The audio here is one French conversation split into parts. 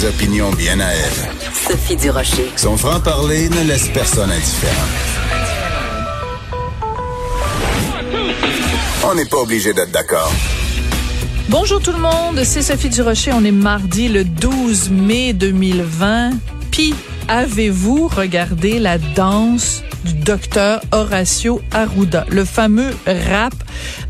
Des opinions bien à elle. Sophie Durocher. Son franc-parler ne laisse personne indifférent. On n'est pas obligé d'être d'accord. Bonjour tout le monde, c'est Sophie Durocher. On est mardi le 12 mai 2020. Puis, avez-vous regardé la danse du docteur Horacio Arruda, le fameux rap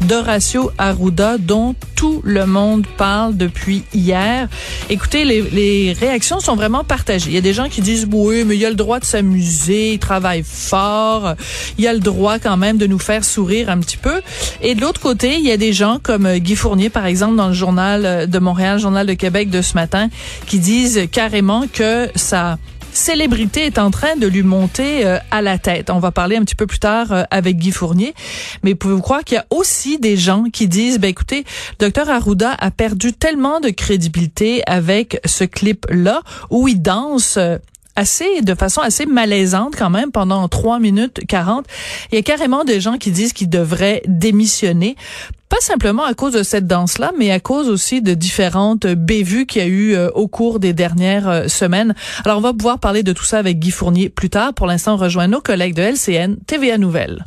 d'Horacio Arruda dont tout le monde parle depuis hier? Écoutez, les, les, réactions sont vraiment partagées. Il y a des gens qui disent oui, mais il a le droit de s'amuser, il travaille fort, il a le droit quand même de nous faire sourire un petit peu. Et de l'autre côté, il y a des gens comme Guy Fournier, par exemple, dans le journal de Montréal, journal de Québec de ce matin, qui disent carrément que ça célébrité est en train de lui monter euh, à la tête. On va parler un petit peu plus tard euh, avec Guy Fournier, mais pouvez-vous croire qu'il y a aussi des gens qui disent, ben écoutez, Dr Arruda a perdu tellement de crédibilité avec ce clip-là où il danse euh, assez de façon assez malaisante quand même pendant 3 minutes 40. Il y a carrément des gens qui disent qu'il devrait démissionner pas simplement à cause de cette danse-là, mais à cause aussi de différentes bévues qu'il y a eu euh, au cours des dernières euh, semaines. Alors, on va pouvoir parler de tout ça avec Guy Fournier plus tard. Pour l'instant, on rejoint nos collègues de LCN, TVA Nouvelles.